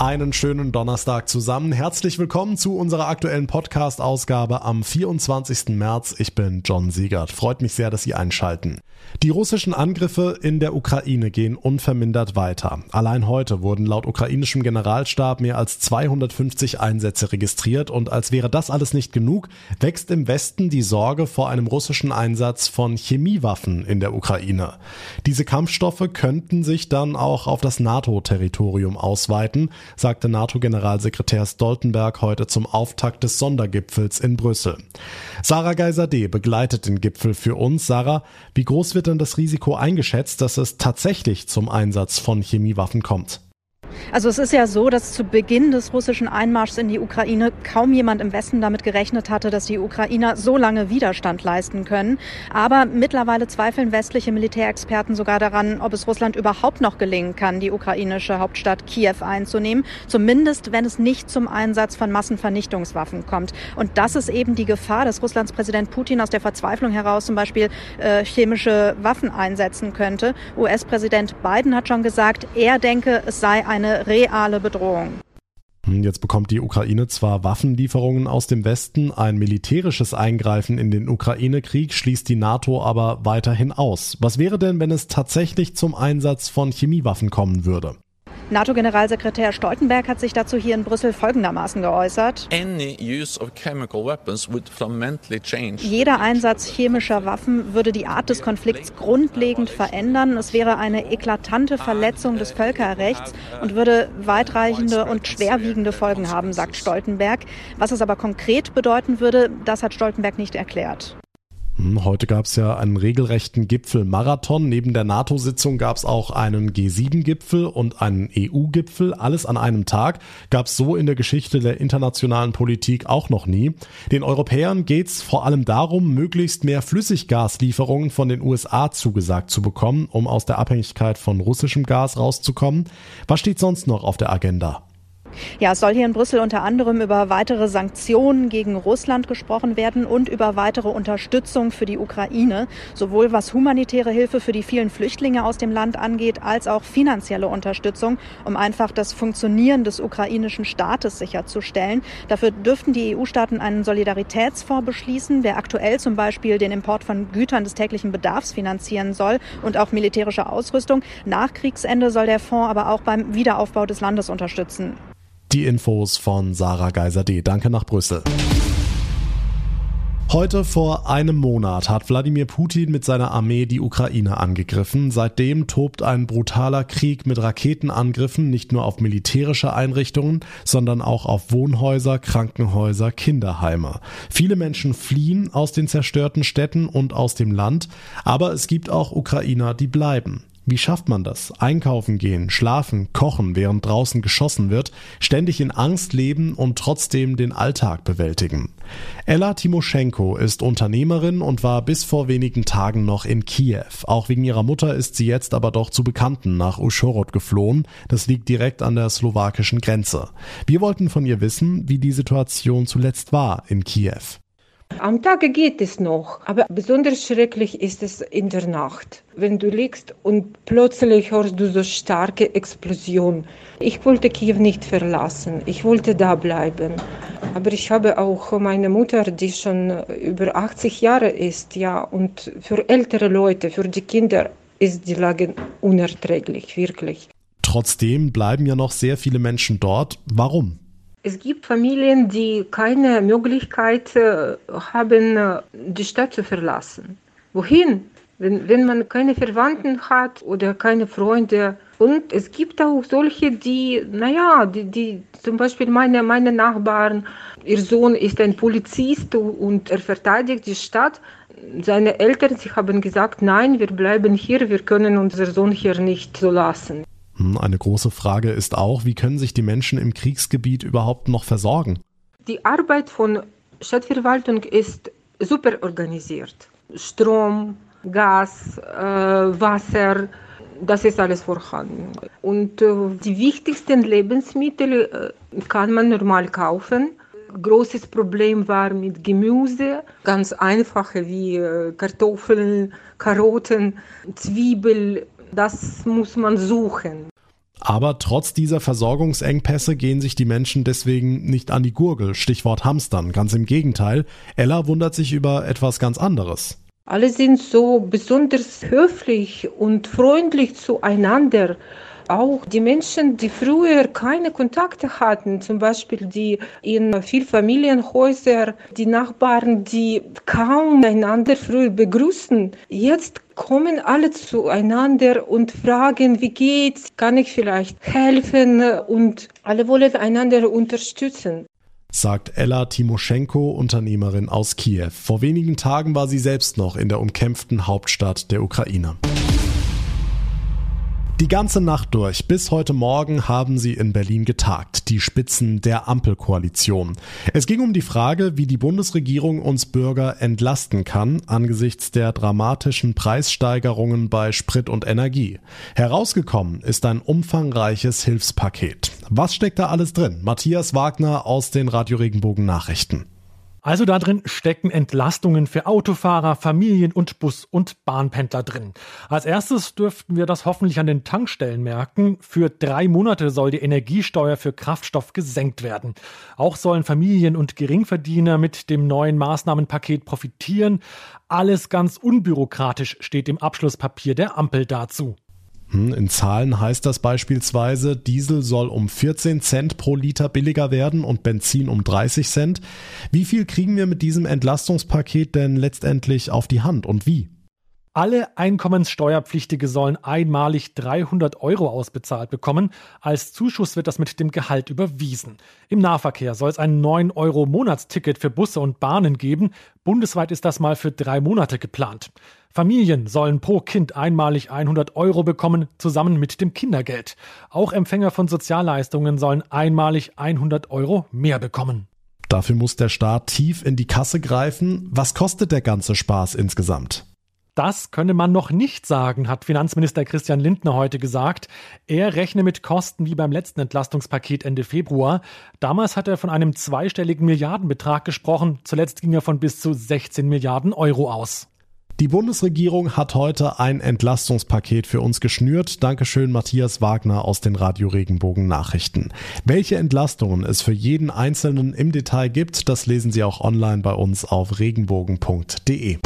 Einen schönen Donnerstag zusammen. Herzlich willkommen zu unserer aktuellen Podcast-Ausgabe am 24. März. Ich bin John Siegert. Freut mich sehr, dass Sie einschalten. Die russischen Angriffe in der Ukraine gehen unvermindert weiter. Allein heute wurden laut ukrainischem Generalstab mehr als 250 Einsätze registriert und als wäre das alles nicht genug, wächst im Westen die Sorge vor einem russischen Einsatz von Chemiewaffen in der Ukraine. Diese Kampfstoffe könnten sich dann auch auf das NATO-Territorium ausweiten, sagte NATO-Generalsekretär Stoltenberg heute zum Auftakt des Sondergipfels in Brüssel. Sarah Geiser-D begleitet den Gipfel für uns. Sarah, wie groß wird denn das Risiko eingeschätzt, dass es tatsächlich zum Einsatz von Chemiewaffen kommt? Also es ist ja so, dass zu Beginn des russischen Einmarschs in die Ukraine kaum jemand im Westen damit gerechnet hatte, dass die Ukrainer so lange Widerstand leisten können. Aber mittlerweile zweifeln westliche Militärexperten sogar daran, ob es Russland überhaupt noch gelingen kann, die ukrainische Hauptstadt Kiew einzunehmen. Zumindest, wenn es nicht zum Einsatz von Massenvernichtungswaffen kommt. Und das ist eben die Gefahr, dass Russlands Präsident Putin aus der Verzweiflung heraus zum Beispiel äh, chemische Waffen einsetzen könnte. US-Präsident Biden hat schon gesagt, er denke, es sei eine eine reale Bedrohung. Hm, jetzt bekommt die Ukraine zwar Waffenlieferungen aus dem Westen, ein militärisches Eingreifen in den Ukraine-Krieg schließt die NATO aber weiterhin aus. Was wäre denn, wenn es tatsächlich zum Einsatz von Chemiewaffen kommen würde? NATO-Generalsekretär Stoltenberg hat sich dazu hier in Brüssel folgendermaßen geäußert. Jeder Einsatz chemischer Waffen würde die Art des Konflikts grundlegend verändern. Es wäre eine eklatante Verletzung des Völkerrechts und würde weitreichende und schwerwiegende Folgen haben, sagt Stoltenberg. Was es aber konkret bedeuten würde, das hat Stoltenberg nicht erklärt. Hm, heute gab es ja einen regelrechten Gipfelmarathon. Neben der NATO-Sitzung gab es auch einen G7-Gipfel und einen EU-Gipfel. Alles an einem Tag gab es so in der Geschichte der internationalen Politik auch noch nie. Den Europäern geht's vor allem darum, möglichst mehr Flüssiggaslieferungen von den USA zugesagt zu bekommen, um aus der Abhängigkeit von russischem Gas rauszukommen. Was steht sonst noch auf der Agenda? Ja, es soll hier in Brüssel unter anderem über weitere Sanktionen gegen Russland gesprochen werden und über weitere Unterstützung für die Ukraine, sowohl was humanitäre Hilfe für die vielen Flüchtlinge aus dem Land angeht, als auch finanzielle Unterstützung, um einfach das Funktionieren des ukrainischen Staates sicherzustellen. Dafür dürften die EU-Staaten einen Solidaritätsfonds beschließen, der aktuell zum Beispiel den Import von Gütern des täglichen Bedarfs finanzieren soll und auch militärische Ausrüstung. Nach Kriegsende soll der Fonds aber auch beim Wiederaufbau des Landes unterstützen. Die Infos von Sarah Geiser D. Danke nach Brüssel. Heute vor einem Monat hat Wladimir Putin mit seiner Armee die Ukraine angegriffen. Seitdem tobt ein brutaler Krieg mit Raketenangriffen nicht nur auf militärische Einrichtungen, sondern auch auf Wohnhäuser, Krankenhäuser, Kinderheime. Viele Menschen fliehen aus den zerstörten Städten und aus dem Land, aber es gibt auch Ukrainer, die bleiben. Wie schafft man das? Einkaufen gehen, schlafen, kochen, während draußen geschossen wird, ständig in Angst leben und trotzdem den Alltag bewältigen. Ella Timoschenko ist Unternehmerin und war bis vor wenigen Tagen noch in Kiew. Auch wegen ihrer Mutter ist sie jetzt aber doch zu Bekannten nach Uschhorod geflohen. Das liegt direkt an der slowakischen Grenze. Wir wollten von ihr wissen, wie die Situation zuletzt war in Kiew. Am Tage geht es noch, aber besonders schrecklich ist es in der Nacht, wenn du liegst und plötzlich hörst du so starke Explosion. Ich wollte Kiew nicht verlassen, ich wollte da bleiben. Aber ich habe auch meine Mutter, die schon über 80 Jahre ist, ja, und für ältere Leute, für die Kinder ist die Lage unerträglich, wirklich. Trotzdem bleiben ja noch sehr viele Menschen dort. Warum? Es gibt Familien, die keine Möglichkeit äh, haben, äh, die Stadt zu verlassen. Wohin? Wenn, wenn man keine Verwandten hat oder keine Freunde. Und es gibt auch solche, die, naja, die, die zum Beispiel meine, meine Nachbarn, ihr Sohn ist ein Polizist und er verteidigt die Stadt. Seine Eltern, sie haben gesagt, nein, wir bleiben hier, wir können unseren Sohn hier nicht so lassen. Hm, eine große Frage ist auch, wie können sich die Menschen im Kriegsgebiet überhaupt noch versorgen? Die Arbeit von Stadtverwaltung ist super organisiert. Strom, Gas, äh, Wasser, das ist alles vorhanden. Und äh, die wichtigsten Lebensmittel äh, kann man normal kaufen. großes Problem war mit Gemüse, ganz einfache wie äh, Kartoffeln, Karotten, Zwiebel. Das muss man suchen. Aber trotz dieser Versorgungsengpässe gehen sich die Menschen deswegen nicht an die Gurgel, Stichwort Hamstern. Ganz im Gegenteil, Ella wundert sich über etwas ganz anderes. Alle sind so besonders höflich und freundlich zueinander auch die Menschen, die früher keine Kontakte hatten, zum Beispiel die in Vielfamilienhäusern, die Nachbarn, die kaum einander früher begrüßen, jetzt kommen alle zueinander und fragen, wie geht's, kann ich vielleicht helfen und alle wollen einander unterstützen sagt Ella Timoschenko, Unternehmerin aus Kiew. Vor wenigen Tagen war sie selbst noch in der umkämpften Hauptstadt der Ukraine. Die ganze Nacht durch bis heute Morgen haben sie in Berlin getagt, die Spitzen der Ampelkoalition. Es ging um die Frage, wie die Bundesregierung uns Bürger entlasten kann angesichts der dramatischen Preissteigerungen bei Sprit und Energie. Herausgekommen ist ein umfangreiches Hilfspaket. Was steckt da alles drin? Matthias Wagner aus den Radio Regenbogen Nachrichten. Also da drin stecken Entlastungen für Autofahrer, Familien und Bus- und Bahnpendler drin. Als erstes dürften wir das hoffentlich an den Tankstellen merken. Für drei Monate soll die Energiesteuer für Kraftstoff gesenkt werden. Auch sollen Familien und Geringverdiener mit dem neuen Maßnahmenpaket profitieren. Alles ganz unbürokratisch steht im Abschlusspapier der Ampel dazu. Hm, in Zahlen heißt das beispielsweise, Diesel soll um 14 Cent pro Liter billiger werden und Benzin um 30 Cent. Wie viel kriegen wir mit diesem Entlastungspaket denn letztendlich auf die Hand und wie? Alle Einkommenssteuerpflichtige sollen einmalig 300 Euro ausbezahlt bekommen. Als Zuschuss wird das mit dem Gehalt überwiesen. Im Nahverkehr soll es ein 9 Euro Monatsticket für Busse und Bahnen geben. Bundesweit ist das mal für drei Monate geplant. Familien sollen pro Kind einmalig 100 Euro bekommen, zusammen mit dem Kindergeld. Auch Empfänger von Sozialleistungen sollen einmalig 100 Euro mehr bekommen. Dafür muss der Staat tief in die Kasse greifen. Was kostet der ganze Spaß insgesamt? Das könne man noch nicht sagen, hat Finanzminister Christian Lindner heute gesagt. Er rechne mit Kosten wie beim letzten Entlastungspaket Ende Februar. Damals hat er von einem zweistelligen Milliardenbetrag gesprochen. Zuletzt ging er von bis zu 16 Milliarden Euro aus. Die Bundesregierung hat heute ein Entlastungspaket für uns geschnürt. Dankeschön Matthias Wagner aus den Radio Regenbogen Nachrichten. Welche Entlastungen es für jeden Einzelnen im Detail gibt, das lesen Sie auch online bei uns auf regenbogen.de.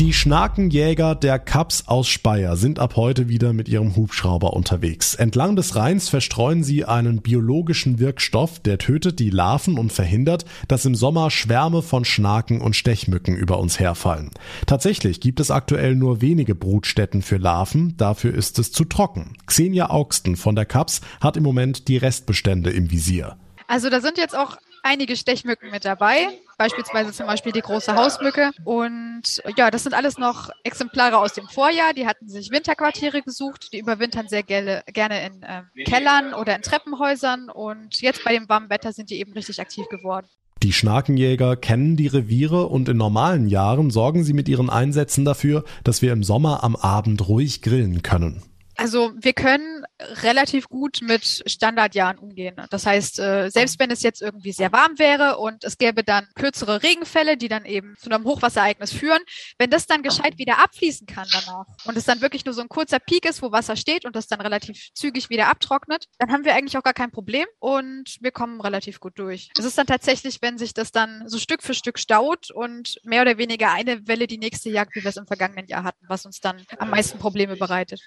Die Schnakenjäger der Kaps aus Speyer sind ab heute wieder mit ihrem Hubschrauber unterwegs. Entlang des Rheins verstreuen sie einen biologischen Wirkstoff, der tötet die Larven und verhindert, dass im Sommer Schwärme von Schnaken und Stechmücken über uns herfallen. Tatsächlich gibt es aktuell nur wenige Brutstätten für Larven, dafür ist es zu trocken. Xenia Augsten von der Kaps hat im Moment die Restbestände im Visier. Also da sind jetzt auch einige Stechmücken mit dabei, beispielsweise zum Beispiel die große Hausmücke. Und ja, das sind alles noch Exemplare aus dem Vorjahr. Die hatten sich Winterquartiere gesucht, die überwintern sehr gerne, gerne in äh, Kellern oder in Treppenhäusern. Und jetzt bei dem warmen Wetter sind die eben richtig aktiv geworden. Die Schnakenjäger kennen die Reviere und in normalen Jahren sorgen sie mit ihren Einsätzen dafür, dass wir im Sommer am Abend ruhig grillen können. Also wir können relativ gut mit Standardjahren umgehen. Das heißt, äh, selbst wenn es jetzt irgendwie sehr warm wäre und es gäbe dann kürzere Regenfälle, die dann eben zu einem Hochwasserereignis führen, wenn das dann gescheit wieder abfließen kann danach und es dann wirklich nur so ein kurzer Peak ist, wo Wasser steht und das dann relativ zügig wieder abtrocknet, dann haben wir eigentlich auch gar kein Problem und wir kommen relativ gut durch. Es ist dann tatsächlich, wenn sich das dann so Stück für Stück staut und mehr oder weniger eine Welle die nächste jagt, wie wir es im vergangenen Jahr hatten, was uns dann am meisten Probleme bereitet.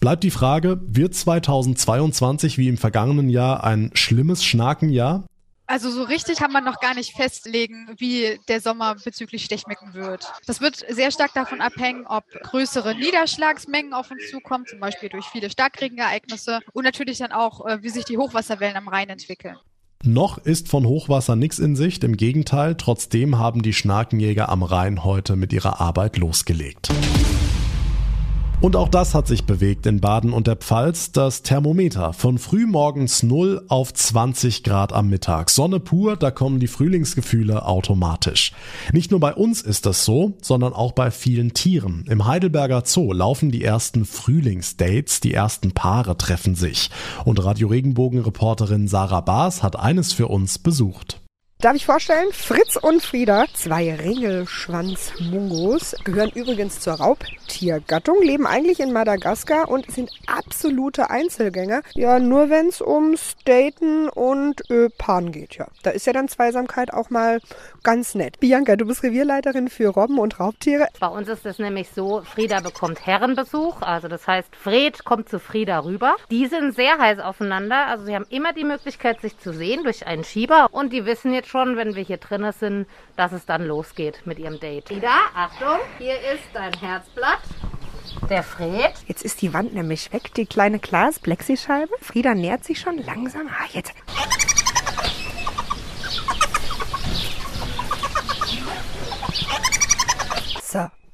Bleibt die Frage, wird 2022 wie im vergangenen Jahr ein schlimmes Schnakenjahr? Also so richtig kann man noch gar nicht festlegen, wie der Sommer bezüglich Stechmücken wird. Das wird sehr stark davon abhängen, ob größere Niederschlagsmengen auf uns zukommen, zum Beispiel durch viele Starkregenereignisse und natürlich dann auch, äh, wie sich die Hochwasserwellen am Rhein entwickeln. Noch ist von Hochwasser nichts in Sicht, im Gegenteil, trotzdem haben die Schnakenjäger am Rhein heute mit ihrer Arbeit losgelegt. Und auch das hat sich bewegt in Baden und der Pfalz. Das Thermometer von frühmorgens 0 auf 20 Grad am Mittag. Sonne pur, da kommen die Frühlingsgefühle automatisch. Nicht nur bei uns ist das so, sondern auch bei vielen Tieren. Im Heidelberger Zoo laufen die ersten Frühlingsdates, die ersten Paare treffen sich. Und Radio Regenbogen Reporterin Sarah Baas hat eines für uns besucht. Darf ich vorstellen? Fritz und Frieda, zwei Ringelschwanzmungos, gehören übrigens zur Raubtiergattung, leben eigentlich in Madagaskar und sind absolute Einzelgänger. Ja, nur wenn es ums Daten und Öpan geht, ja. Da ist ja dann Zweisamkeit auch mal ganz nett. Bianca, du bist Revierleiterin für Robben und Raubtiere. Bei uns ist es nämlich so, Frieda bekommt Herrenbesuch, also das heißt, Fred kommt zu Frieda rüber. Die sind sehr heiß aufeinander, also sie haben immer die Möglichkeit, sich zu sehen durch einen Schieber und die wissen jetzt schon, wenn wir hier drinnen sind, dass es dann losgeht mit ihrem Date. Ida, Achtung, hier ist dein Herzblatt. Der Fred. Jetzt ist die Wand nämlich weg, die kleine Glas-Plexischeibe. Frieda nähert sich schon langsam. Ah, jetzt.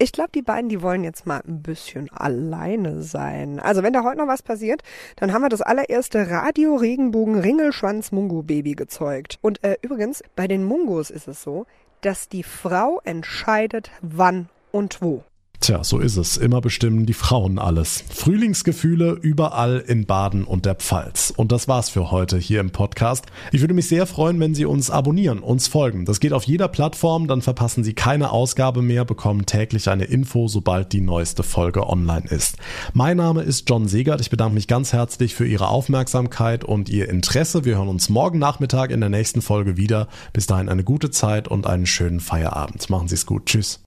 Ich glaube, die beiden, die wollen jetzt mal ein bisschen alleine sein. Also, wenn da heute noch was passiert, dann haben wir das allererste Radio Regenbogen Ringelschwanz Mungo Baby gezeugt. Und äh, übrigens, bei den Mungos ist es so, dass die Frau entscheidet, wann und wo. Tja, so ist es. Immer bestimmen die Frauen alles. Frühlingsgefühle überall in Baden und der Pfalz. Und das war's für heute hier im Podcast. Ich würde mich sehr freuen, wenn Sie uns abonnieren, uns folgen. Das geht auf jeder Plattform, dann verpassen Sie keine Ausgabe mehr, bekommen täglich eine Info, sobald die neueste Folge online ist. Mein Name ist John Segert. Ich bedanke mich ganz herzlich für Ihre Aufmerksamkeit und Ihr Interesse. Wir hören uns morgen Nachmittag in der nächsten Folge wieder. Bis dahin eine gute Zeit und einen schönen Feierabend. Machen Sie es gut. Tschüss.